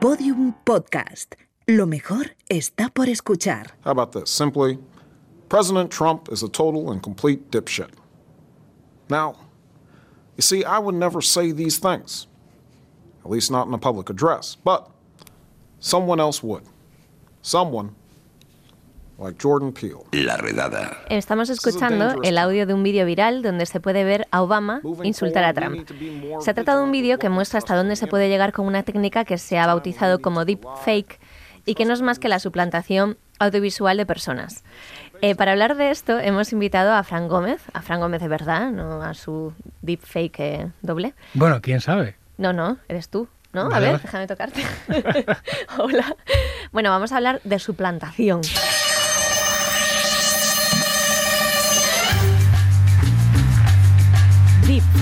Podium Podcast. Lo mejor está por escuchar. How about this? Simply, President Trump is a total and complete dipshit. Now, you see, I would never say these things, at least not in a public address, but someone else would. Someone. La redada. Estamos escuchando el audio de un vídeo viral donde se puede ver a Obama insultar a Trump. Se trata de un vídeo que muestra hasta dónde se puede llegar con una técnica que se ha bautizado como deepfake y que no es más que la suplantación audiovisual de personas. Eh, para hablar de esto hemos invitado a Fran Gómez, a Fran Gómez de verdad, no a su deepfake eh, doble. Bueno, quién sabe. No, no, eres tú. ¿No? A ver, déjame tocarte. Hola. Bueno, vamos a hablar de suplantación.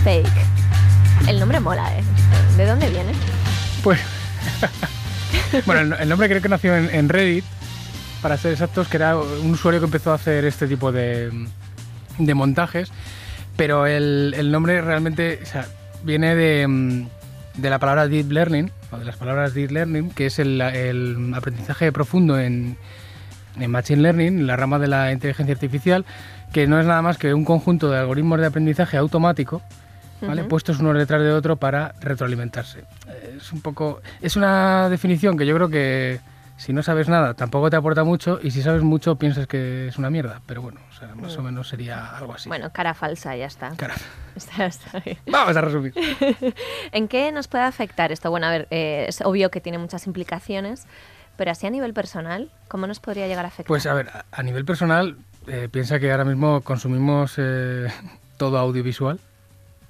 Deepfake. El nombre mola, ¿eh? ¿De dónde viene? Pues. bueno, el, nombre creo que nació en, Reddit, para ser exactos, que era un usuario que empezó a hacer este tipo de, montajes. Pero el, nombre realmente viene de, la palabra deep learning, o de las palabras deep learning, que es el, el aprendizaje profundo en, en Machine Learning, la rama de la inteligencia artificial, que no es nada más que un conjunto de algoritmos de aprendizaje automático, ¿vale? Ujú. puestos uno detrás de otro para retroalimentarse. Es un poco, es una definición que yo creo que si no sabes nada tampoco te aporta mucho y si sabes mucho piensas que es una mierda, pero bueno, o sea, más o menos sería algo así. Mm. Bueno, cara falsa, ya está. Cara- Está- está bien. Vamos a resumir. ¿En qué nos puede afectar esto? Bueno, a ver, eh, es obvio que tiene muchas implicaciones, pero así a nivel personal, ¿cómo nos podría llegar a afectar? Pues a ver, a- a nivel personal, eh, piensa que ahora mismo consumimos eh, todo audiovisual.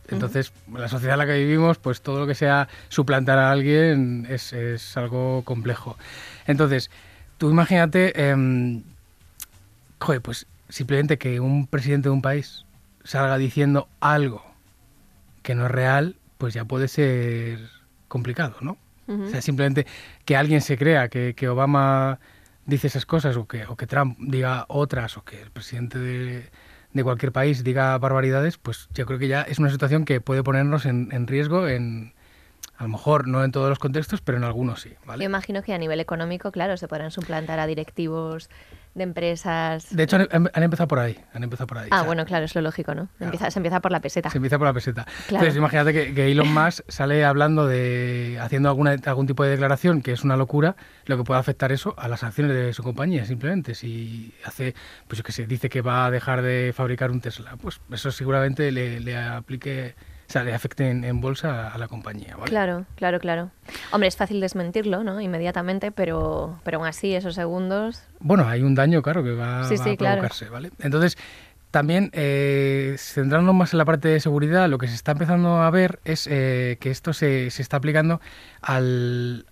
Entonces, la sociedad en la que vivimos, pues todo lo que sea suplantar a alguien es, es algo complejo. Entonces, tú imagínate, joder, pues simplemente que un presidente de un país salga diciendo algo que no es real, pues ya puede ser complicado, ¿no? O sea, simplemente que alguien se crea que, que Obama dice esas cosas o que, o que Trump diga otras o que el presidente de, de cualquier país diga barbaridades, pues yo creo que ya es una situación que puede ponernos en, en riesgo en, a lo mejor no en todos los contextos, pero en algunos sí, Yo ¿vale? imagino que a nivel económico, claro, se podrán suplantar a directivos de empresas. De hecho, han, han empezado por ahí, han empezado por ahí. ah, O sea, bueno, claro, es lo lógico, ¿no? Claro. Empieza, se empieza por la peseta. Se empieza por la peseta. Claro. Entonces, imagínate que, que Elon Musk sale hablando de. haciendo alguna, algún tipo de declaración que es una locura, lo que puede afectar eso a las acciones de su compañía, simplemente. Si hace, pues yo qué sé, dice que va a dejar de fabricar un Tesla, pues eso seguramente le, le aplique. O sea, le afecte en, en bolsa a la compañía, ¿vale? Claro, claro, claro. Hombre, es fácil desmentirlo, ¿no? Inmediatamente, pero, pero aún así, esos segundos. Bueno, hay un daño, claro, que va, Sí, va sí, a claro. provocarse, ¿vale? Entonces, también, eh, centrándonos más en la parte de seguridad, lo que se está empezando a ver es eh, que esto se, se está aplicando al,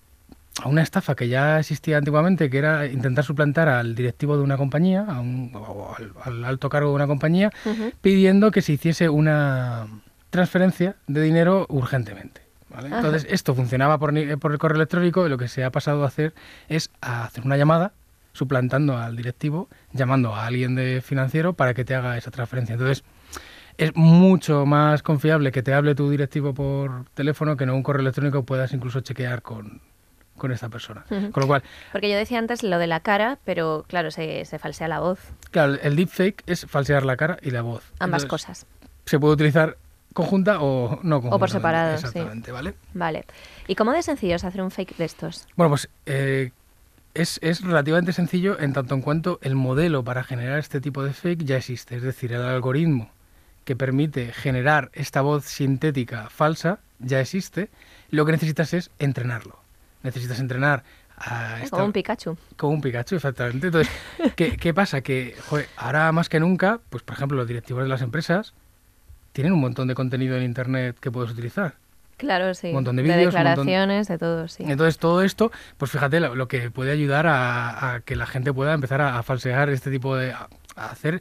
a una estafa que ya existía antiguamente, que era intentar suplantar al directivo de una compañía, a un- o al, al alto cargo de una compañía, pidiendo que se hiciese una transferencia de dinero urgentemente. Entonces, esto funcionaba por, ni- por el correo electrónico y lo que se ha pasado a hacer es a hacer una llamada suplantando al directivo, llamando a alguien de financiero para que te haga esa transferencia. Entonces, es mucho más confiable que te hable tu directivo por teléfono que no un correo electrónico puedas incluso chequear con, con esta persona. Con lo cual, Porque yo decía antes lo de la cara, pero claro, se, se falsea la voz. claro, el deepfake es falsear la cara y la voz. Ambas Entonces, cosas. Se puede utilizar conjunta o no conjunta. separado, sí. Exactamente, ¿vale? Vale. ¿Y cómo de sencillo es hacer un fake de estos? Bueno, pues eh, es, es relativamente sencillo en tanto en cuanto el modelo para generar este tipo de fake ya existe. Es decir, el algoritmo que permite generar esta voz sintética falsa ya existe. Lo que necesitas es entrenarlo. Necesitas entrenar a esta- Como un Pikachu. como un Pikachu, exactamente. Entonces, ¿qué, qué pasa? Que joder, ahora más que nunca, pues por ejemplo, los directivos de las empresas tienen un montón de contenido en Internet que puedes utilizar. Claro, sí. Un montón de vídeos, un montón- declaraciones, de todo, sí. Entonces, todo esto, pues fíjate lo, lo que puede ayudar a, a que la gente pueda empezar a, a falsear este tipo de... a, a hacer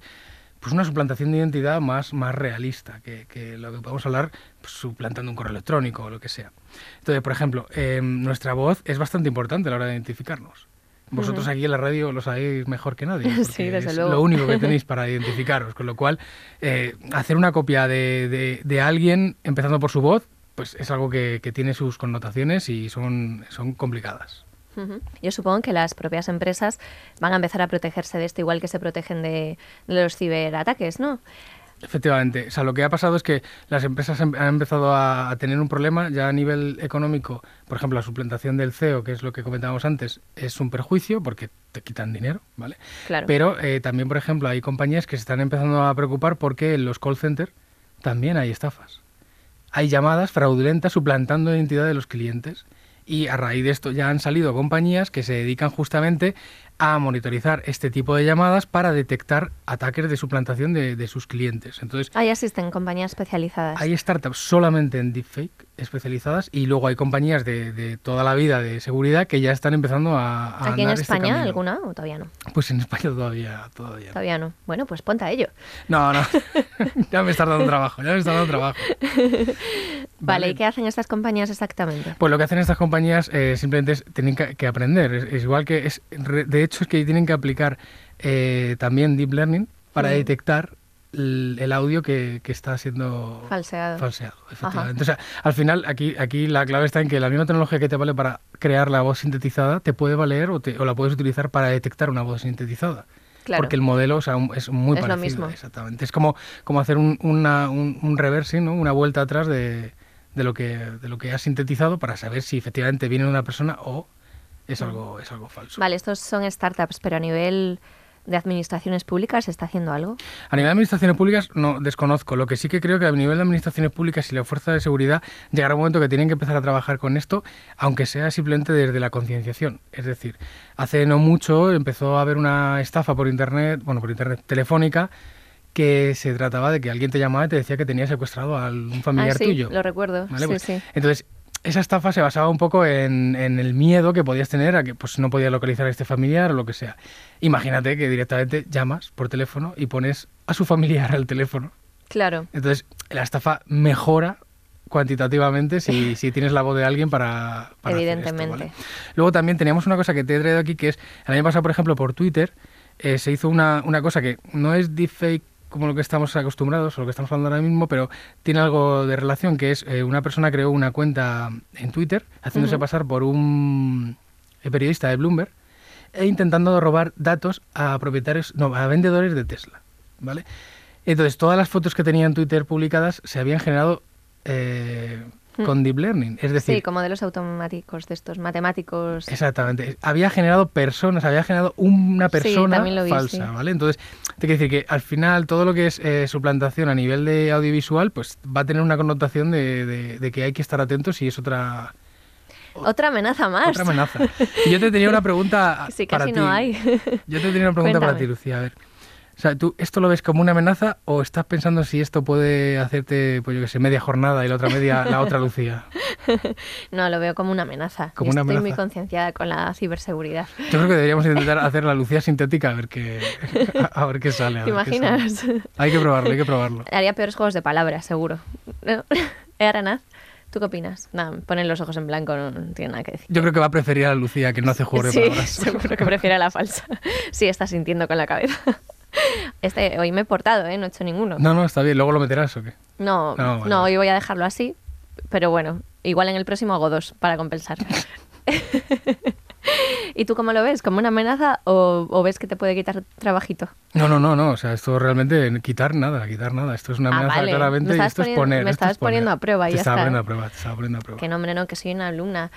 pues una suplantación de identidad más, más realista, que, que lo que podemos hablar pues, suplantando un correo electrónico o lo que sea. Entonces, por ejemplo, em, nuestra voz es bastante importante a la hora de identificarnos. Vosotros aquí en la radio lo sabéis mejor que nadie. Sí, desde es luego. Lo único que tenéis para identificaros. Con lo cual, eh, hacer una copia de, de- de alguien, empezando por su voz, pues es algo que, tiene sus connotaciones y son, son complicadas. Yo supongo que las propias empresas van a empezar a protegerse de esto igual que se protegen de, de los ciberataques, ¿no? Efectivamente. O sea, lo que ha pasado es que las empresas han empezado a, tener un problema ya a nivel económico. Por ejemplo, la suplantación del CEO, que es lo que comentábamos antes, es un perjuicio porque te quitan dinero, ¿vale? Claro. Pero eh, también, por ejemplo, hay compañías que se están empezando a preocupar porque en los call centers también hay estafas. Hay llamadas fraudulentas suplantando la identidad de los clientes. Y a raíz de esto ya han salido compañías que se dedican justamente a monitorizar este tipo de llamadas para detectar ataques de suplantación de, de sus clientes. Entonces, ahí existen compañías especializadas. Hay startups solamente en deepfake especializadas y luego hay compañías de, de toda la vida de seguridad que ya están empezando a, a ¿Aquí en este España alguna o todavía no? Pues en España todavía, todavía. Todavía no. Bueno, pues ponte a ello. No, no. ya me estás dando trabajo, ya me estás dando trabajo. Vale, ¿y qué hacen estas compañías exactamente? Pues lo que hacen estas compañías eh, simplemente es tienen que, aprender. Es, igual que es de hecho es que tienen que aplicar eh, también deep learning para detectar el, audio que, está siendo falseado. falseado efectivamente. O sea, al final, aquí, aquí la clave está en que la misma tecnología que te vale para crear la voz sintetizada te puede valer o, te, o la puedes utilizar para detectar una voz sintetizada. Claro. Porque el modelo o sea, es muy es parecido. Lo mismo. Exactamente. Es como, como hacer un, una, un, un reversing, ¿no? una vuelta atrás de, de, lo que, de lo que has sintetizado para saber si efectivamente viene una persona o es algo, es algo falso. Vale, estos son startups, pero a nivel de administraciones públicas se está haciendo algo? A nivel de administraciones públicas no desconozco. Lo que sí que creo que a nivel de administraciones públicas y la fuerza de seguridad llegará un momento que tienen que empezar a trabajar con esto, aunque sea simplemente desde la concienciación. Es decir, hace no mucho empezó a haber una estafa por internet, bueno, por internet telefónica que se trataba de que alguien te llamaba y te decía que tenía secuestrado a un familiar ah, sí, tuyo. Lo recuerdo. Sí, pues, sí. Entonces, esa estafa se basaba un poco en, el miedo que podías tener a que pues, no podías localizar a este familiar o lo que sea. Imagínate que directamente llamas por teléfono y pones a su familiar al teléfono. Claro. Entonces, la estafa mejora cuantitativamente si, si tienes la voz de alguien para... para Evidentemente. Luego también teníamos una cosa que te he traído aquí, que es, el año pasado, por ejemplo, por Twitter, eh, se hizo una, una cosa que no es deepfake como lo que estamos acostumbrados o lo que estamos hablando ahora mismo, pero tiene algo de relación, que es eh, una persona creó una cuenta en Twitter haciéndose pasar por un eh, periodista de Bloomberg e intentando robar datos a propietarios, no, a vendedores de Tesla, ¿vale? Entonces, todas las fotos que tenía en Twitter publicadas se habían generado eh, Hmm. con deep learning. Es decir, sí, como de los automáticos, de estos matemáticos. Exactamente. Había generado personas, había generado una persona falsa, ¿vale? Entonces, te quiero decir que al final todo lo que es eh, suplantación a nivel de audiovisual, pues va a tener una connotación de, que hay que estar atentos y es otra... Otra amenaza más. Otra amenaza. Y yo te tenía una pregunta sí, casi no hay. Yo te tenía una pregunta para ti, Lucía. A ver. O sea, ¿tú esto lo ves como una amenaza o estás pensando si esto puede hacerte, pues yo que sé, media jornada y la otra media, la otra Lucía? No, lo veo como una amenaza. Como una estoy muy concienciada con la ciberseguridad. Yo creo que deberíamos intentar hacer la Lucía sintética a ver qué, a ver qué sale. ¿Te imaginas? Hay que probarlo, hay que probarlo. Haría peores juegos de palabras, seguro. ¿Eh, Aranaz? ¿Tú qué opinas? Nada, ponen los ojos en blanco, no, tiene nada que decir. Yo creo que va a preferir a la Lucía, que no hace juegos de palabras. seguro que prefiere a la falsa. Sí, está sintiendo con la cabeza. Este, hoy me he portado, ¿eh? No he hecho ninguno. No, no, está bien. ¿Luego lo meterás o qué? No, no, hoy voy a dejarlo así. Pero bueno, igual en el próximo hago dos para compensar. ¿Y tú cómo lo ves? ¿Como una amenaza o, ves que te puede quitar trabajito? No, no, no, no. O sea, esto realmente quitar nada, quitar nada. Esto es una ah, amenaza claramente y esto es poner. Me estabas poniendo a prueba y te ya estaba Poniendo a prueba, te estaba poniendo a prueba. Que no, hombre, no, que soy una alumna.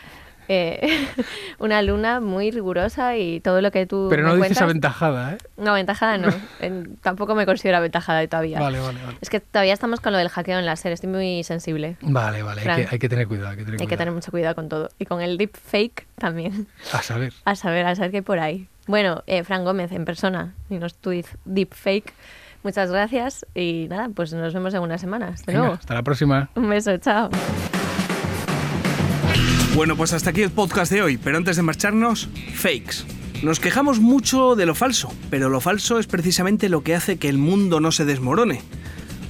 Eh, una luna muy rigurosa y todo lo que tú. Pero no dices aventajada, ¿eh? No, aventajada no. tampoco me considero aventajada todavía. Vale, vale, vale. Es que todavía estamos con lo del hackeo en láser, estoy muy sensible. Vale, vale, hay que, tener cuidado. Hay, que tener, hay que tener mucho cuidado con todo. Y con el deepfake también. A saber. A saber, a saber qué hay por ahí. Bueno, eh, Fran Gómez en persona y nos tu deepfake. Muchas gracias y nada, pues nos vemos en unas semanas. De nuevo. Hasta la próxima. Un beso, chao. Bueno, pues hasta aquí el podcast de hoy, pero antes de marcharnos, fakes. Nos quejamos mucho de lo falso, pero lo falso es precisamente lo que hace que el mundo no se desmorone.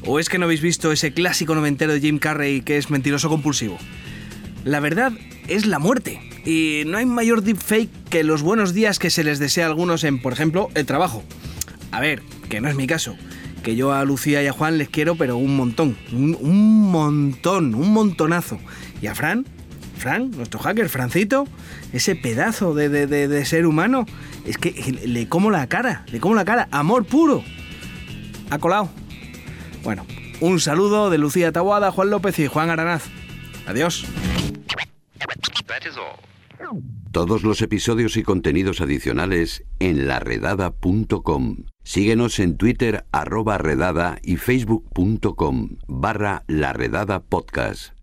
¿O es que no habéis visto ese clásico noventero de Jim Carrey que es mentiroso compulsivo? La verdad es la muerte, y no hay mayor deepfake que los buenos días que se les desea a algunos en, por ejemplo, el trabajo. A ver, que no es mi caso. que yo a Lucía y a Juan les quiero, pero un montón, un, montón, un montonazo. Y a Fran, Fran, nuestro hacker, Francito, ese pedazo de, de, ser humano, es que le como la cara, le como la cara, amor puro. Ha colado. Bueno, un saludo de Lucía Taboada, Juan López y Juan Aranaz. Adiós. Todos los episodios y contenidos adicionales en laredada.com. Síguenos en Twitter arroba redada y facebook.com barra laredada podcast.